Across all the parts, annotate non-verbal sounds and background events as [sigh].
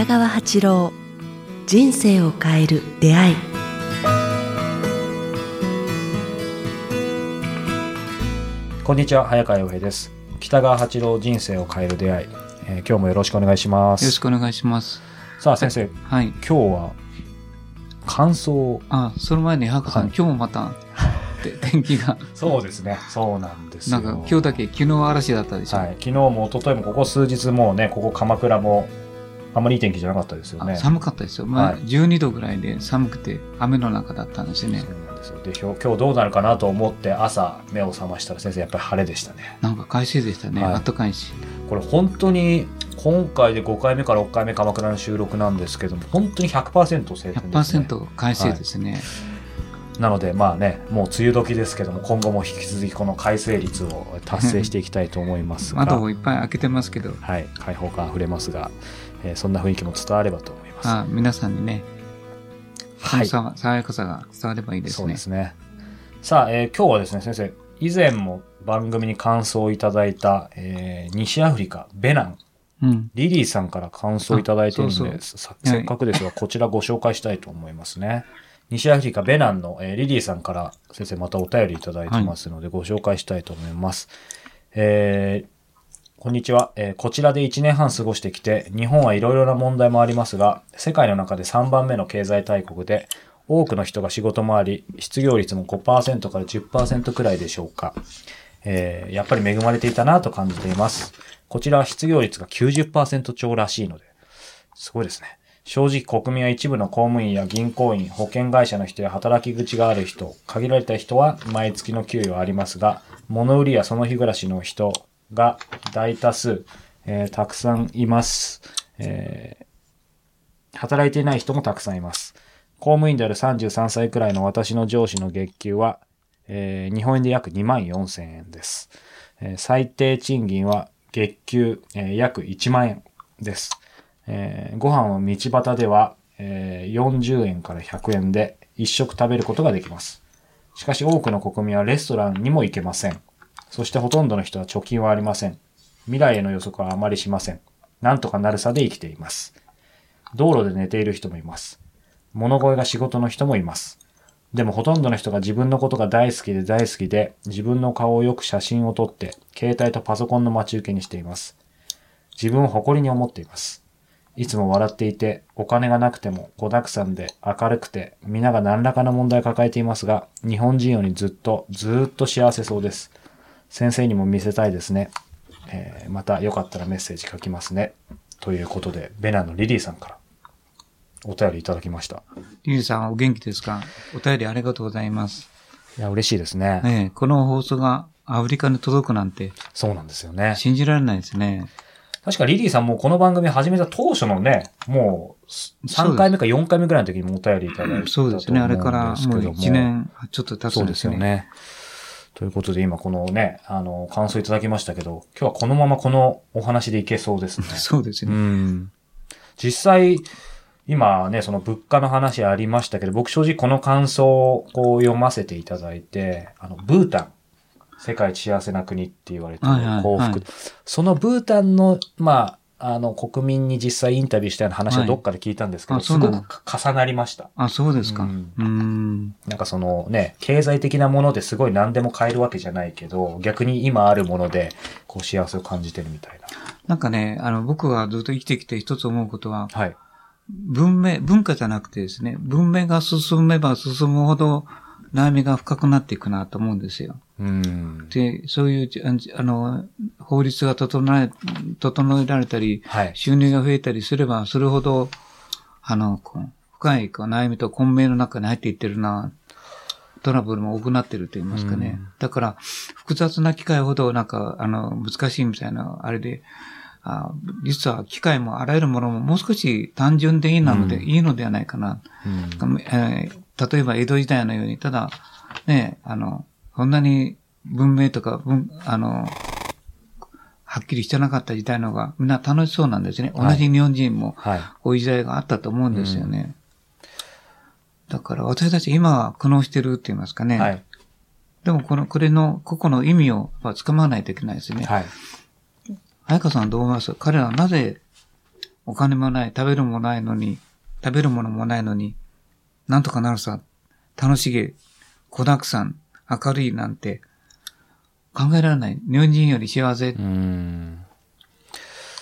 北川八郎人生を変える出会い。こんにちは早川洋平です。北川八郎人生を変える出会い、えー今日もよろしくお願いします。よろしくお願いします。さあ先生はい。今日は感想を。あ、その前に、ハカさん、はい。今日もまた、て [laughs] 天気が、そうですね。そうなんですよ。なんか今日だけ昨日嵐だったでしょ。はい、昨日も一昨日もここ数日もうねここ鎌倉もあんまりいい天気じゃなかったですよねあ寒かったですよ。まあ、はい12度ぐらいで寒くて、雨の中だったんですよねそ。うなんですよで今日どうなるかなと思って朝目を覚ましたら先生やっぱり晴れでしたねなんか快晴でしたね。はいあったかいし。これ本当に今回で5回目から6回目鎌倉の収録なんですけども本当に100%晴天ですね100%快晴ですね。なのでまあねもう梅雨時ですけども今後も引き続きこの快晴率を達成していきたいと思いますが窓をいっぱい開けてますけど、はい開放感あふれますが、えーそんな雰囲気も伝わればと思いますあ皆さんにね、そはい爽やかさが伝わればいいですねそうで。すねさあ、えー今日はですね先生以前も番組に感想をいただいた、えー西アフリカベナンうん。リリーさんから感想をいただいているのであそうさはいせっかくですがこちらご紹介したいと思いますね。西アフリカベナンの、えーリリーさんから先生またお便りいただいてますのでご紹介したいと思います。えーこんにちは、えーこちらで1年半過ごしてきて、日本はいろいろな問題もありますが、世界の中で3番目の経済大国で、多くの人が仕事もあり、失業率も5%から10%くらいでしょうか。えーやっぱり恵まれていたなと感じています。こちらは失業率が90%超らしいので、すごいですね。正直国民は一部の公務員や銀行員、保険会社の人や働き口がある人、限られた人は毎月の給与はありますが、物売りやその日暮らしの人が大多数、えーたくさんいます。えー働いていない人もたくさんいます。公務員である33歳くらいの私の上司の月給は、えー日本円で約2万4千円です。え最低賃金は月給、え約1万円です。えーご飯を道端では、えー40円から100円で一食食べることができます。しかし多くの国民はレストランにも行けません。そしてほとんどの人は貯金はありません。未来への予測はあまりしません。なんとかなるさで生きています。道路で寝ている人もいます。物乞いが仕事の人もいます。でもほとんどの人が自分のことが大好きで大好きで、自分の顔をよく写真を撮って、携帯とパソコンの待ち受けにしています。自分を誇りに思っています。いつも笑っていて、お金がなくても、子沢山で明るくて、皆が何らかの問題を抱えていますが、日本人よりずっと、ずーっと幸せそうです。先生にも見せたいですね。えーまたよかったらメッセージ書きますね。ということで、ベナンのリリーさんからお便りいただきました。リリーさんお元気ですか？お便りありがとうございます。いや、嬉しいですね。ええこの放送がアフリカに届くなんてそうなんですよね。信じられないですね。確かリリーさんもこの番組始めた当初のね、もう3回目か4回目ぐらいの時にもお便りいただいたと思うんですけども。そうですね。あれからもう1年ちょっと経つそうんでですよね。すよね。ということで今このね、あの、感想いただきましたけど、今日はこのままこのお話でいけそうですね。う [laughs] そうですね。ん。実際、今ね、その物価の話ありましたけど、僕正直この感想をこう読ませていただいて、あの、ブータン、世界一幸せな国って言われてる幸福、はいそのブータンの、まあ、あの、国民に実際インタビューしたような話をどっかで聞いたんですけど、はいすごく重なりました。あ、そうですか。ううんん。なんかそのね、経済的なものですごい何でも買えるわけじゃないけど、逆に今あるもので、こう幸せを感じてるみたいな。なんかね、あの、僕がずっと生きてきて一つ思うことは、はい。文明、文化じゃなくてですね、文明が進めば進むほど悩みが深くなっていくなと思うんですよ。うん。で、そういう、ああの、法律が整え、整えられたり、はい。収入が増えたりすれば、それほど、あの、こう深いこう悩みと混迷の中に入っていってるな、トラブルも多くなってると言いますかね。うんだから、複雑な機械ほど、なんか、あの、難しいみたいな、あれで、あ実は機械もあらゆるものももう少し単純でいいなので、うんいいのではないかな。うんえー例えば江戸時代のように、ただ、ね、あの、そんなに文明とか文、あの、はっきりしてなかった時代の方がみんな楽しそうなんですね。同はいじ日本人もはい。こういう時代があったと思うんですよね。だから私たち今は苦悩してるって言いますかね。はい。でもこの、これの個々の意味をやっぱ掴まないといけないですね。はい。彩香さんどう思います？彼らはなぜお金もない、食べるものないのに、食べるものもないのに、なんとかなるさ、楽しげ、子沢山、明るいなんて、考えられない。日本人より幸せ。うん。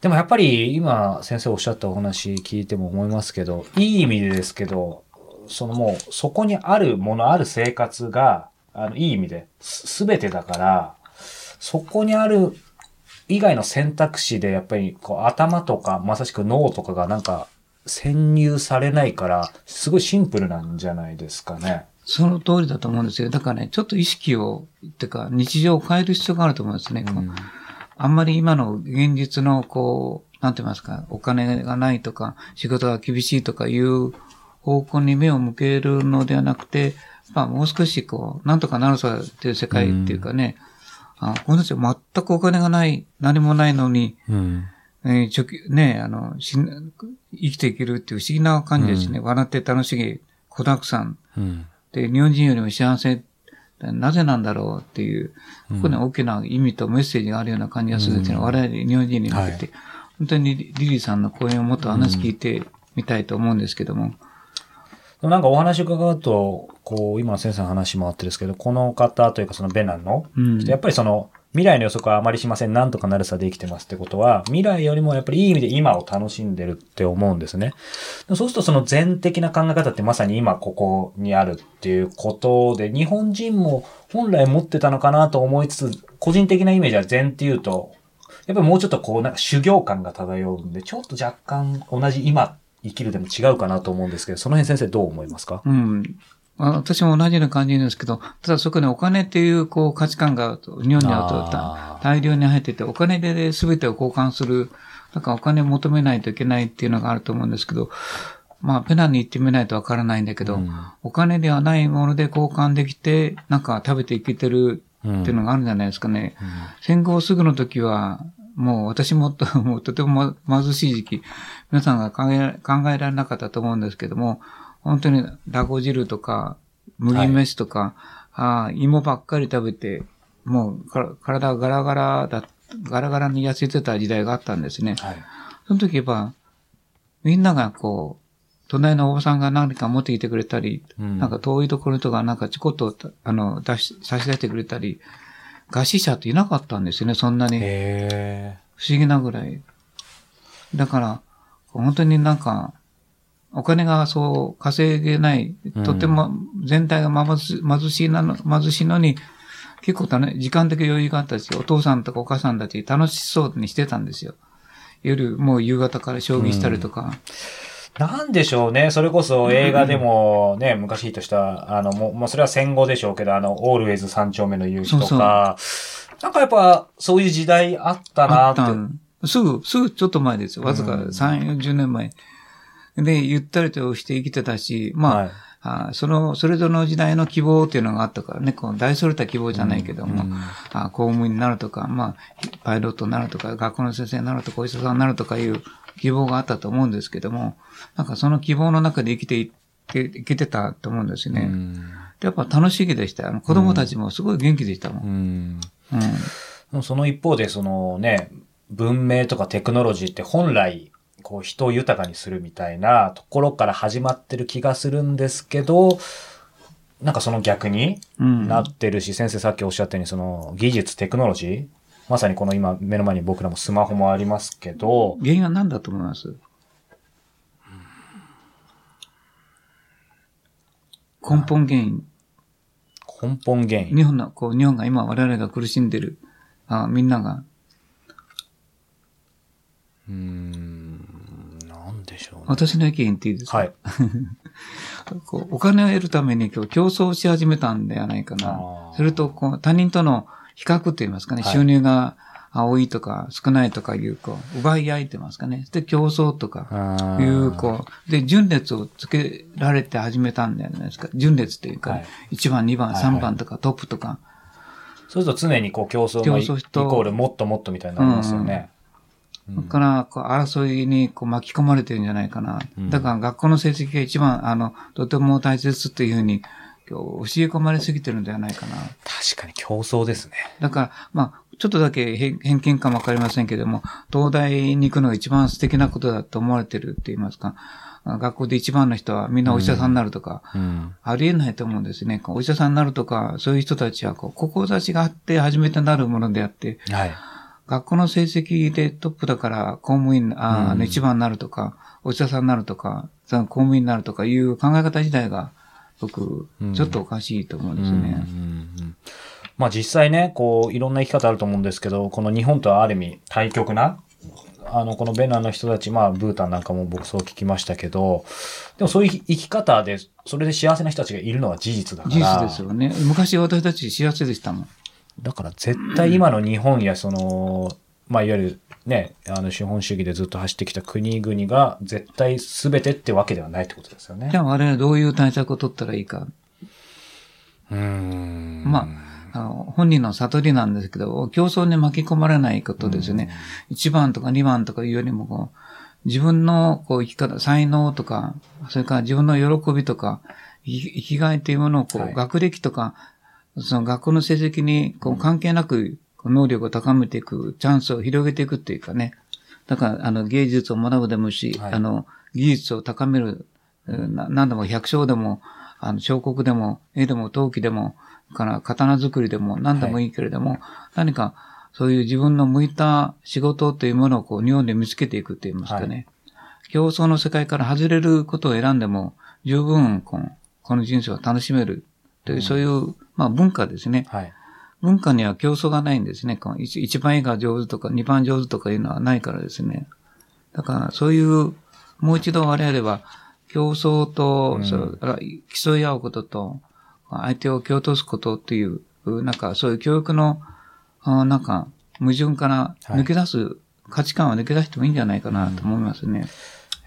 でもやっぱり今先生おっしゃったお話聞いても思いますけど、いい意味でですけど、そのもうそこにあるもの、ある生活が、あの、いい意味で、すべてだから、そこにある以外の選択肢でやっぱりこう頭とか、まさしく脳とかがなんか潜入されないから、すごいシンプルなんじゃないですかね。その通りだと思うんですよ。だからね、ちょっと意識を、ってか、日常を変える必要があると思うんですね。うんあんまり今の現実の、こう、なんて言いますか、お金がないとか、仕事が厳しいとかいう方向に目を向けるのではなくて、まあ、もう少し、こう、なんとかなるさっていう世界っていうかね、あこの人全くお金がない、何もないのに、うん。えーね、あの、死ん生きていけるっていう不思議な感じですね。笑って楽しげ、子沢山。うん。で、日本人よりも幸せ、なぜなんだろうっていう、ここに大きな意味とメッセージがあるような感じがするんですよ。我々日本人に向けて、はい本当にリリリーさんの講演をもっと話聞いてみたいと思うんですけども。でもなんかお話伺うと、こう、今の先生の話もあってですけど、この方というかそのベナンの、うんやっぱりその、未来の予測はあまりしません。なんとかなるさで生きてますってことは、未来よりもやっぱりいい意味で今を楽しんでるって思うんですね。そうするとその全的な考え方ってまさに今ここにあるっていうことで、日本人も本来持ってたのかなと思いつつ、個人的なイメージは禅っていうと、やっぱりもうちょっとこうなんか修行感が漂うんで、ちょっと若干同じ今生きるでも違うかなと思うんですけど、その辺先生どう思いますか？うん。あ私も同じような感じなんですけど、ただそこにお金っていうこう価値観が日本にあー。大量に入ってて、お金で全てを交換する、なんかお金を求めないといけないっていうのがあると思うんですけど、まあ、ペナンに行ってみないとわからないんだけど、うん。お金ではないもので交換できて、なんか食べていけてるっていうのがあるんじゃないですかね。戦後すぐの時は、もう私もと [laughs] もうとてもま貧しい時期、皆さんが考え考えられなかったと思うんですけども、本当にラゴ汁とか、麦飯とか、あー芋ばっかり食べて、もうか体がガラガラだ、ガラガラに痩せてた時代があったんですね。はい。その時は、みんながこう、隣のおばさんが何か持ってきてくれたり、うんなんか遠いところとかなんかちょこっと、あの、出し、差し出してくれたり、餓死者っていなかったんですよね、そんなに。へ不思議なぐらい。だから、本当になんか、お金がそう稼げない、とても全体が貧し貧しいなの、貧しいのに、結構たね、時間的余裕があったし、お父さんとかお母さんたち楽しそうにしてたんですよ。夜、もう夕方から将棋したりとか。なんでしょうね。それこそ映画でもね、昔ヒットした、あの、もう、もうそれは戦後でしょうけど、あの、オールウェイズ三丁目の夕日とか、なんかやっぱそういう時代あったなって。すぐ、すぐちょっと前ですよ。わずかうん3、40年前。で、ゆったりとして生きてたし、まあ、はいあその、それぞれの時代の希望っていうのがあったからね、こう大それた希望じゃないけども、うんあ公務員になるとか、まあ、パイロットになるとか、学校の先生になるとか、お医者さんになるとかいう希望があったと思うんですけども、なんかその希望の中で生きていって、生きてたと思うんですね。うんでやっぱ楽しげでした。あの子供たちもすごい元気でしたもん。うんうん。でもその一方で、そのね、文明とかテクノロジーって本来、こう人を豊かにするみたいなところから始まってる気がするんですけど、なんかその逆にうん。なってるし、先生さっきおっしゃったように、その技術、テクノロジー、まさにこの今目の前に僕らもスマホもありますけど、原因は何だと思います？根本原因。根本原因。日本の、こう、日本が今我々が苦しんでる、あみんなが、うーん。私の意見言っていいですか？はい。[laughs] こうお金を得るために今日競争し始めたんではないかなそれと、こう、他人との比較って言いますかね、はい収入があ多いとか少ないとかいう、こう、奪い合いってますかね。で、競争とか、あいう、ーこう、で、順列をつけられて始めたんじゃないですか。順列っていうか、はい1番、2番、はいはい3番とかトップとか。そうすると常にこう競争のイコールもっともっとみたいになりますよね。だから、こう、争いにこう巻き込まれてるんじゃないかな。うんだから、学校の成績が一番、あの、とても大切っていうふうに、教え込まれすぎてるんではないかな。確かに競争ですね。だから、まあ、ちょっとだけ偏偏見かもわかりませんけども、東大に行くのが一番素敵なことだと思われてるって言いますか、学校で一番の人はみんなお医者さんになるとか、うん。ありえないと思うんですね。お医者さんになるとか、そういう人たちは、こう、志があって初めてなるものであって、はい。学校の成績でトップだから公務員、あーうん一番になるとか、お医者さんになるとか、その公務員になるとかいう考え方自体が、僕う、んちょっとおかしいと思うんですうんうんね。うんまあ実際ね、こう、いろんな生き方あると思うんですけど、この日本とはある意味対極な、あの、このベナンの人たち、まあ、ブータンなんかも僕そう聞きましたけど、でもそういう生き方で、それで幸せな人たちがいるのは事実だから。事実ですよね。昔私たち幸せでしたもん。だから絶対今の日本やその、まあいわゆるね、あの資本主義でずっと走ってきた国々が絶対全てってわけではないってことですよねじ。ゃあ我々はどういう対策を取ったらいいか。うーん。まあの本人の悟りなんですけど、競争に巻き込まれないことですね。1番とか2番とかいうよりもこう、自分のこう生き方、才能とか、それから自分の喜びとか、生き生きがいというものをこう、はい学歴とか、その学校の成績にこう関係なく能力を高めていく、チャンスを広げていくっていうかね。だから、あの、芸術を学ぶでもいいし、はい。あの、技術を高める、何でも百姓でも、あの、彫刻でも、絵でも陶器でも、から刀作りでも何でもいいけれども、何かそういう自分の向いた仕事というものをこう日本で見つけていくって言いますかね。競争の世界から外れることを選んでも十分このこの人生を楽しめるという、そういう、まあ文化ですね。はい。文化には競争がないんですね。一一番絵が上手とか二番上手とかいうのはないからですね。だからそういう、もう一度我々は競争と、うんそうあ競い合うことと、相手を蹴落とすことっていう、なんかそういう教育の、あなんか矛盾から抜け出す、価値観を抜け出してもいいんじゃないかなと思いますね。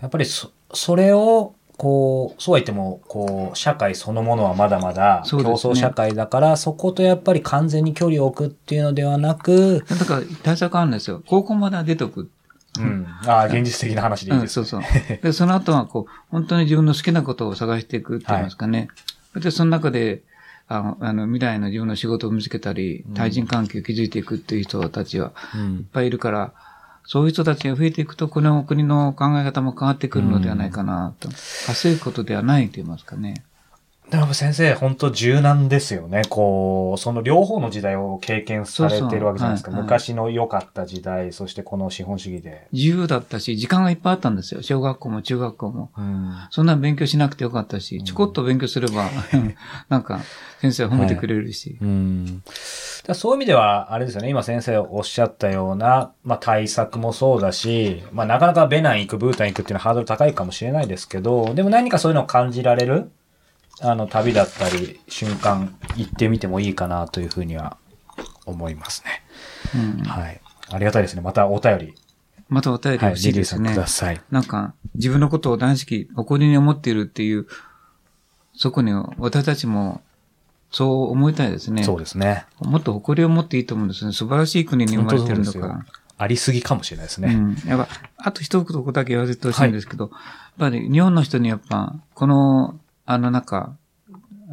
やっぱりそ、それを、こう、そうは言っても、こう、社会そのものはまだまだ競争社会だから、そことやっぱり完全に距離を置くっていうのではなく、だから対策あるんですよ。高校までは出とく。うん。ああ、現実的な話でいいうん、です、そうそう。で、その後は、こう、本当に自分の好きなことを探していくって言いますかね。で、その中で、あの、あの未来の自分の仕事を見つけたり、対人関係を築いていくっていう人たちはうんいっぱいいるから、そういう人たちが増えていくと、この国の考え方も変わってくるのではないかなと。稼ぐことではないと言いますかね。でも先生、本当柔軟ですよね。こう、その両方の時代を経験されてるわけじゃないですか。そうそうはいはい昔の良かった時代、そしてこの資本主義で。自由だったし、時間がいっぱいあったんですよ。小学校も中学校も。うん。そんな勉強しなくてよかったし、ちょこっと勉強すれば、[laughs] なんか、先生は褒めてくれるし。うん。だそういう意味では、あれですよね、今先生おっしゃったような、まあ対策もそうだし、まあなかなかベナン行く、ブータン行くっていうのはハードル高いかもしれないですけど、でも何かそういうのを感じられる、あの、旅だったり、瞬間、行ってみてもいいかなというふうには思いますね。うんはい。ありがたいですね。またお便り、またお便りしいですね。リリーさんください。なんか、自分のことを大好き、誇りに思っているっていう、そこに私たちも、そう思いたいですね。そうですね。もっと誇りを持っていいと思うんですね。素晴らしい国に生まれてるんだから。ありすぎかもしれないですね。うん。やっぱ、あと一言だけ言わせてほしいんですけど、やっぱり日本の人にやっぱ、この、あの中、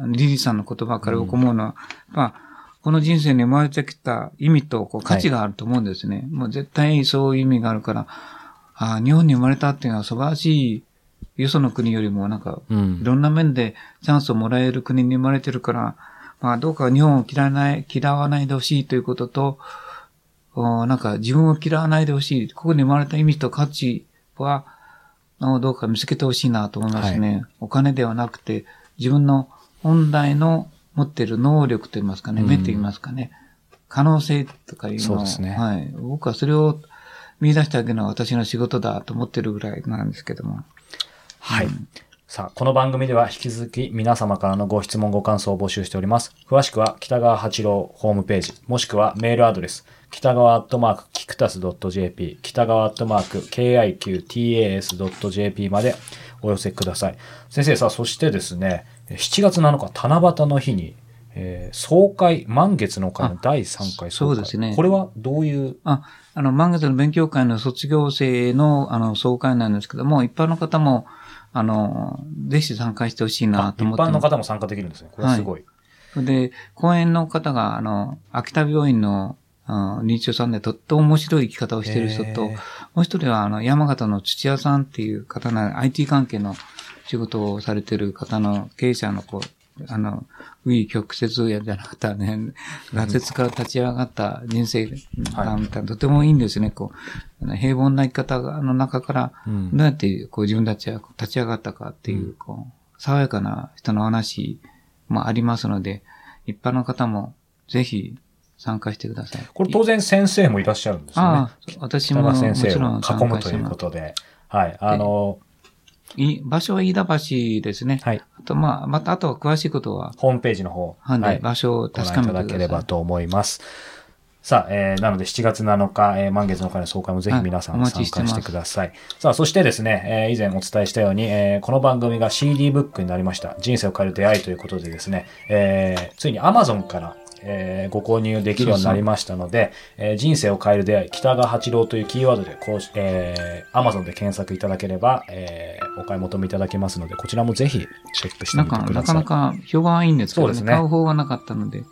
リリーさんの言葉から僕思うのは、やっぱ、この人生に生まれてきた意味とこう価値があると思うんですね。もう絶対そういう意味があるから、ああ、日本に生まれたっていうのは素晴らしい、よその国よりもなんか、うんいろんな面でチャンスをもらえる国に生まれてるから、まあどうか日本を嫌わない、嫌わないでほしいということと、おなんか自分を嫌わないでほしい。ここに生まれた意味と価値は、おどうか見つけてほしいなと思いますね。お金ではなくて、自分の本来の持っている能力といいますかね、うん目と言いますかね、可能性とかいうのを、そうですねはい。僕はそれを見出してあげるのは私の仕事だと思ってるぐらいなんですけども。はい。さあ、この番組では引き続き皆様からのご質問ご感想を募集しております。詳しくは北川八郎ホームページ、もしくはメールアドレス、北川アットマークキクタス .jp、北川アットマーク kiqtas.jp までお寄せください。先生さあ、そしてですね、7月7日、七夕の日に、えー総会、満月の会の第3回総会。そうですねこれはどういう、あ、あの、満月の勉強会の卒業生の、あの、総会なんですけども、一般の方も、あの、ぜひ参加してほしいあなと一思ってます。般の方も参加できるんですね。これはすごい。で、講演の方が、あの、秋田病院の、うん認知症さんでとっても面白い生き方をしている人と、もう一人は、あの、山形の土屋さんっていう方な、IT 関係の仕事をされてる方の経営者の、こう、あの、紆余曲折やじゃなかったね、挫折から立ち上がった人生観みたいな、とてもいいんですね、こう、平凡な生き方の中から、うんどうやってこう自分たちが立ち上がったかっていう、こう、爽やかな人の話もありますので、一般の方もぜひ参加してください。これ当然先生もいらっしゃるんですよねあ。あ、私北もも川先生ちろん参加してまむということで。はい。あの、す。い場所は飯田橋ですね。はい。あと、まあ、また、あとは詳しいことは、ホームページの方。はい、はい。場所をご確かめてください。ければと思います。さあ、えー、なので7月7日、えー、満月の会の総会もぜひ皆さん参加してください。さあ、そしてですね、えー、以前お伝えしたように、えー、この番組が CD ブックになりました。人生を変える出会いということでですね、えー、ついに Amazon から、えー、ご購入できるようになりましたので、えー人生を変える出会い、北川八郎というキーワードで、こうし、えー、Amazon で検索いただければ、えー、お買い求めいただけますので、こちらもぜひチェックしてみてください。なかなか評判はいいんですけどね。そうですね買う方がなかったので。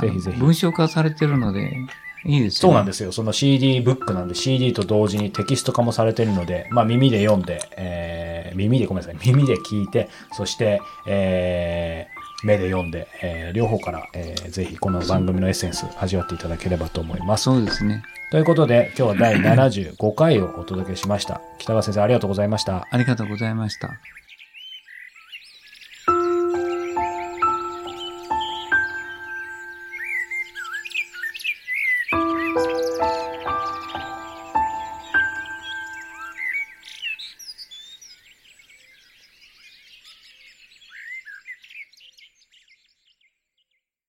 ぜひぜひ文章化されてるので、いいですよね。そうなんですよ。その CD ブックなんで CD と同時にテキスト化もされているので、まあ耳で読んで、えー、耳でごめんなさい、耳で聞いて、そして、えー、目で読んで、えー、両方から、えー、ぜひこの番組のエッセンス味わっていただければと思います。そうですね。ということで、今日は第75回をお届けしました。北川先生ありがとうございました。ありがとうございました。